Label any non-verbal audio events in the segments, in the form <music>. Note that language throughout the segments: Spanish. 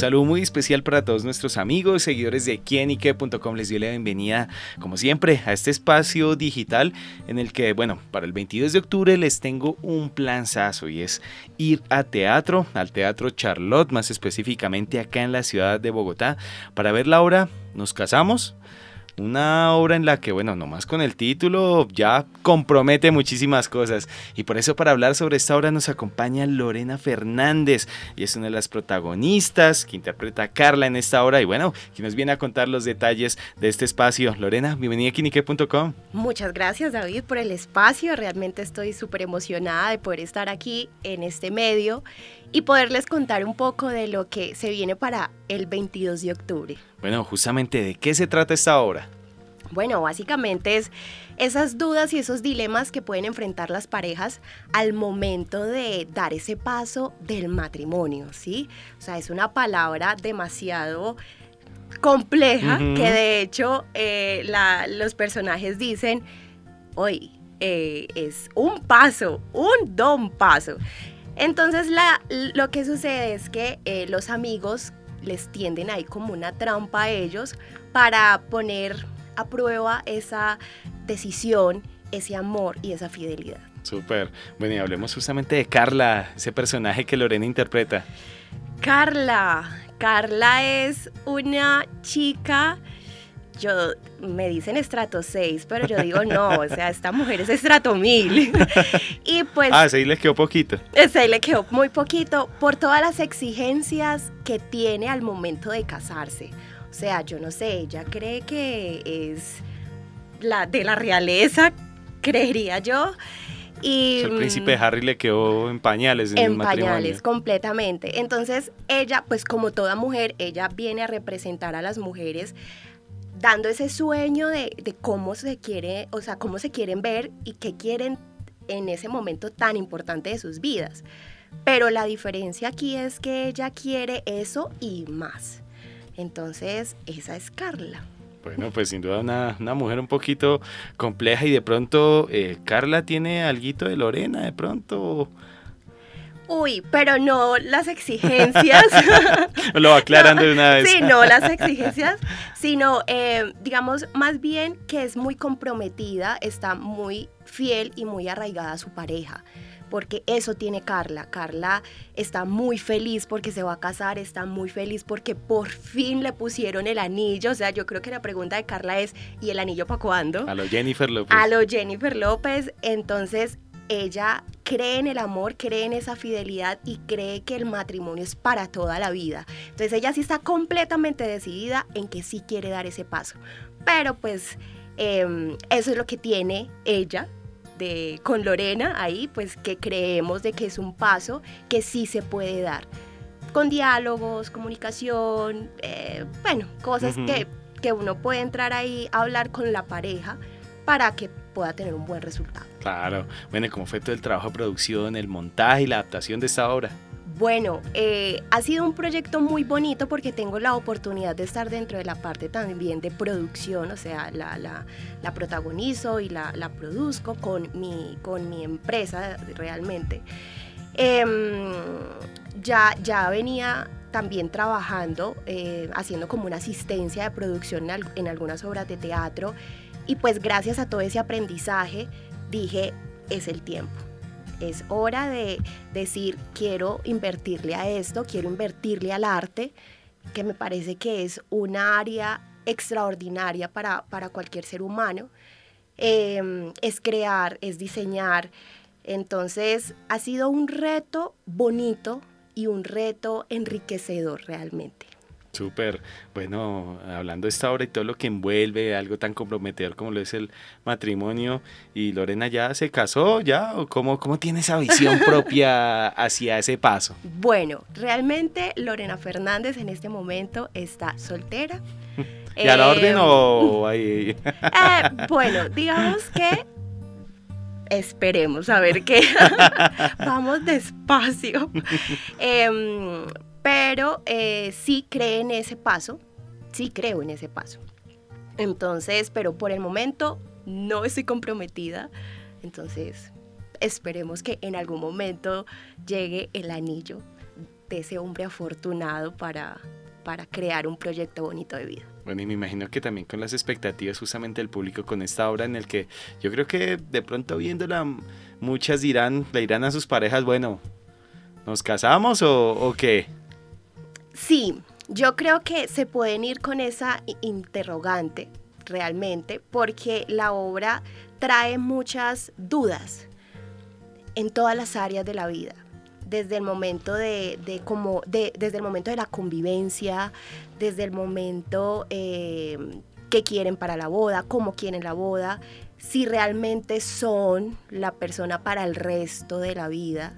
saludo muy especial para todos nuestros amigos, seguidores de quienique.com. Les doy la bienvenida, como siempre, a este espacio digital en el que, bueno, para el 22 de octubre les tengo un planzazo y es ir a teatro, al Teatro Charlotte, más específicamente acá en la ciudad de Bogotá, para ver la obra Nos casamos una obra en la que, bueno, nomás con el título ya compromete muchísimas cosas. Y por eso para hablar sobre esta obra nos acompaña Lorena Fernández. Y es una de las protagonistas que interpreta a Carla en esta obra. Y bueno, quien nos viene a contar los detalles de este espacio. Lorena, bienvenida a Kinique.com. Muchas gracias David por el espacio. Realmente estoy súper emocionada de poder estar aquí en este medio y poderles contar un poco de lo que se viene para el 22 de octubre. Bueno, justamente de qué se trata esta obra. Bueno, básicamente es esas dudas y esos dilemas que pueden enfrentar las parejas al momento de dar ese paso del matrimonio, ¿sí? O sea, es una palabra demasiado compleja que de hecho eh, los personajes dicen, hoy eh, es un paso, un don paso. Entonces lo que sucede es que eh, los amigos les tienden ahí como una trampa a ellos para poner a prueba esa decisión, ese amor y esa fidelidad. Súper. Bueno, y hablemos justamente de Carla, ese personaje que Lorena interpreta. Carla. Carla es una chica yo me dicen estrato 6, pero yo digo no, o sea, esta mujer es estrato 1000. <laughs> y pues... Ah, 6 le quedó poquito. 6 le quedó muy poquito por todas las exigencias que tiene al momento de casarse. O sea, yo no sé, ella cree que es la de la realeza, creería yo. Y, el príncipe mm, Harry le quedó en pañales en, en pañales, completamente. Entonces, ella, pues como toda mujer, ella viene a representar a las mujeres dando ese sueño de, cómo se quiere, o sea, cómo se quieren ver y qué quieren en ese momento tan importante de sus vidas. Pero la diferencia aquí es que ella quiere eso y más. Entonces, esa es Carla. Bueno, pues sin duda una, mujer un poquito compleja y de pronto eh, Carla tiene algo de Lorena, de pronto Uy, pero no las exigencias. <laughs> Lo aclaran de una vez. Sí, no las exigencias, sino, eh, digamos, más bien que es muy comprometida, está muy fiel y muy arraigada a su pareja porque eso tiene Carla. Carla está muy feliz porque se va a casar, está muy feliz porque por fin le pusieron el anillo. O sea, yo creo que la pregunta de Carla es, ¿y el anillo para cuándo? A lo Jennifer López. A lo Jennifer López. Entonces, ella cree en el amor, cree en esa fidelidad y cree que el matrimonio es para toda la vida. Entonces ella sí está completamente decidida en que sí quiere dar ese paso. Pero pues em, eso es lo que tiene ella de, con Lorena ahí, pues que creemos de que es un paso que sí se puede dar. Con diálogos, comunicación, eh, bueno, cosas que, que uno puede entrar ahí a hablar con la pareja para que pueda tener un buen resultado. Claro. Bueno, ¿cómo fue todo el trabajo de producción, el montaje y la adaptación de esta obra? Bueno, eh, ha sido un proyecto muy bonito porque tengo la oportunidad de estar dentro de la parte también de producción, o sea, la, la, protagonizo y la, la, produzco con mi, con mi empresa realmente. Em, ya, ya venía también trabajando, eh, haciendo como una asistencia de producción en algunas obras de teatro y pues gracias a todo ese aprendizaje dije, es el tiempo. Es hora de decir, quiero invertirle a esto, quiero invertirle al arte, que me parece que es una área extraordinaria para, para cualquier ser humano. Em, es crear, es diseñar. Entonces ha sido un reto bonito y un reto enriquecedor realmente. Súper. Bueno, hablando de esta obra y todo lo que envuelve, algo tan comprometedor como lo es el matrimonio, ¿y Lorena ya se casó ya? ¿O cómo, cómo tiene esa visión <laughs> propia hacia ese paso? Bueno, realmente Lorena Fernández en este momento está soltera. ¿Y a la orden o em, ahí? <laughs> Eh, bueno, digamos que esperemos a ver qué. <laughs> Vamos despacio. Em, pero eh, sí cree en ese paso, sí creo en ese paso. Entonces, pero por el momento no estoy comprometida, entonces esperemos que en algún momento llegue el anillo de ese hombre afortunado para, para crear un proyecto bonito de vida. Bueno, y me imagino que también con las expectativas justamente del público con esta obra en el que yo creo que de pronto viéndola muchas dirán, le dirán a sus parejas, bueno, ¿nos casamos o, o qué? Sí, yo creo que se pueden ir con esa interrogante realmente porque la obra trae muchas dudas en todas las áreas de la vida desde el momento de, como desde el momento de la convivencia, desde el momento eh, que quieren para la boda, cómo quieren la boda, si realmente son la persona para el resto de la vida.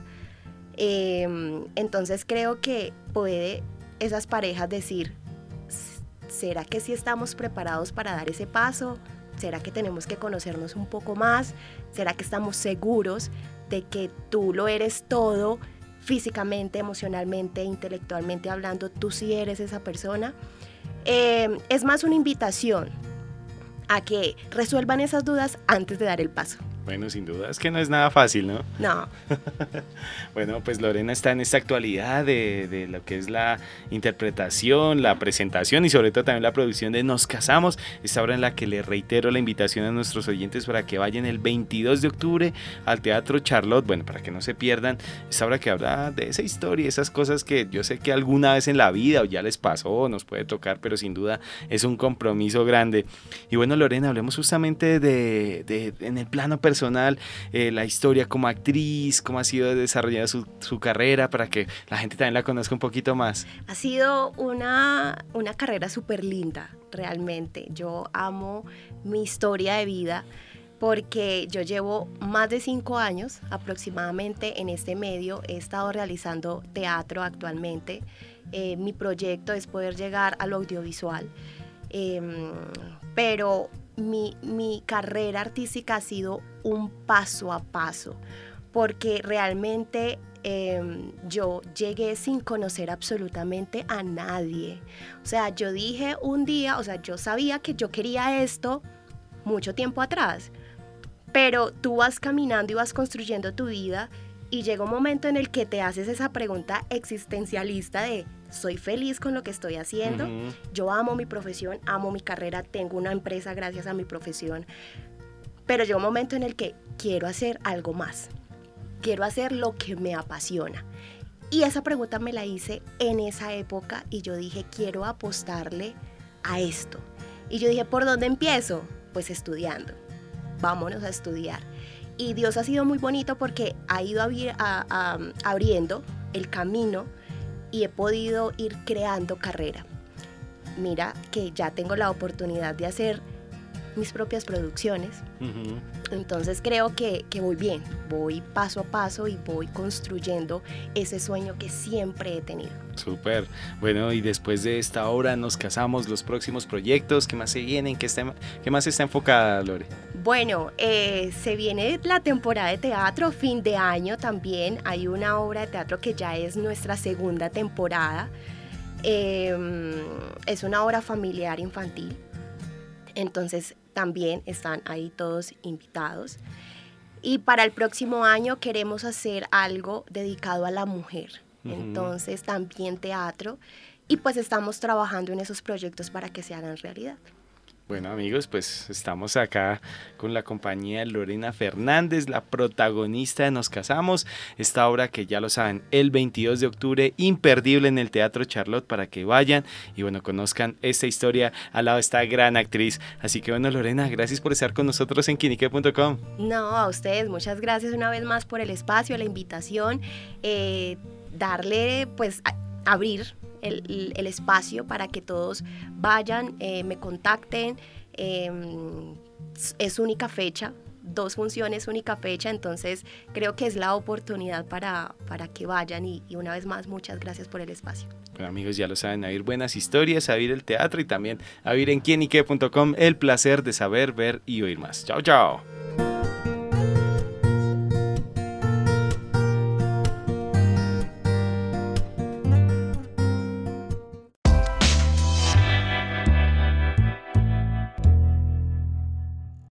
Em, entonces creo que puede esas parejas decir, ¿será que sí estamos preparados para dar ese paso? ¿Será que tenemos que conocernos un poco más? ¿Será que estamos seguros de que tú lo eres todo físicamente, emocionalmente, intelectualmente hablando, tú sí eres esa persona. Eh, es más una invitación a que resuelvan esas dudas antes de dar el paso. Bueno, sin duda, es que no es nada fácil, ¿no? No. <laughs> bueno, pues Lorena está en esta actualidad de, de, lo que es la interpretación, la presentación y sobre todo también la producción de Nos Casamos, esta obra en la que le reitero la invitación a nuestros oyentes para que vayan el 22 de octubre al Teatro Charlotte, bueno, para que no se pierdan esta obra que habla de esa historia, esas cosas que yo sé que alguna vez en la vida o ya les pasó, nos puede tocar, pero sin duda es un compromiso grande. Y bueno, Lorena, hablemos justamente de, de en el plano personal personal, eh, la historia como actriz, cómo ha sido desarrollada su, su, carrera para que la gente también la conozca un poquito más. Ha sido una, una carrera súper linda, realmente. Yo amo mi historia de vida porque yo llevo más de cinco años aproximadamente en este medio. He estado realizando teatro actualmente. Eh, mi proyecto es poder llegar al audiovisual. Eh, pero mi, carrera artística ha sido un paso a paso, porque realmente em, yo llegué sin conocer absolutamente a nadie. O sea, yo dije un día, o sea, yo sabía que yo quería esto mucho tiempo atrás, pero tú vas caminando y vas construyendo tu vida y llega un momento en el que te haces esa pregunta existencialista de soy feliz con lo que estoy haciendo, yo amo mi profesión, amo mi carrera, tengo una empresa gracias a mi profesión, pero llega un momento en el que quiero hacer algo más, quiero hacer lo que me apasiona. Y esa pregunta me la hice en esa época y yo dije, quiero apostarle a esto. Y yo dije, ¿por dónde empiezo? Pues estudiando. Vámonos a estudiar. Y Dios ha sido muy bonito porque ha ido abriendo el camino y he podido ir creando carrera. Mira que ya tengo la oportunidad de hacer mis propias producciones. Entonces creo que, que, voy bien, voy paso a paso y voy construyendo ese sueño que siempre he tenido. Súper. Bueno, y después de esta obra nos casamos, los próximos proyectos, ¿qué más se vienen? ¿Qué, está, qué más está enfocada, Lore? Bueno, eh, se viene la temporada de teatro, fin de año también. Hay una obra de teatro que ya es nuestra segunda temporada. Em, es una obra familiar infantil. Entonces también están ahí todos invitados. Y para el próximo año queremos hacer algo dedicado a la mujer. Entonces también teatro. Y pues estamos trabajando en esos proyectos para que se hagan realidad. Bueno amigos, pues estamos acá con la compañía de Lorena Fernández, la protagonista de Nos Casamos, esta obra que ya lo saben, el 22 de octubre, imperdible en el Teatro Charlotte para que vayan y bueno, conozcan esta historia al lado de esta gran actriz. Así que bueno Lorena, gracias por estar con nosotros en quinique.com. No, a ustedes, muchas gracias una vez más por el espacio, la invitación, eh, darle pues abrir el, espacio para que todos vayan, eh, me contacten. Em, es única fecha, dos funciones, única fecha, entonces creo que es la oportunidad para, para que vayan y, una vez más muchas gracias por el espacio. Bueno amigos, ya lo saben, a ir buenas historias, a ir el teatro y también a ir en quienique.com el placer de saber, ver y oír más. Chao, chao.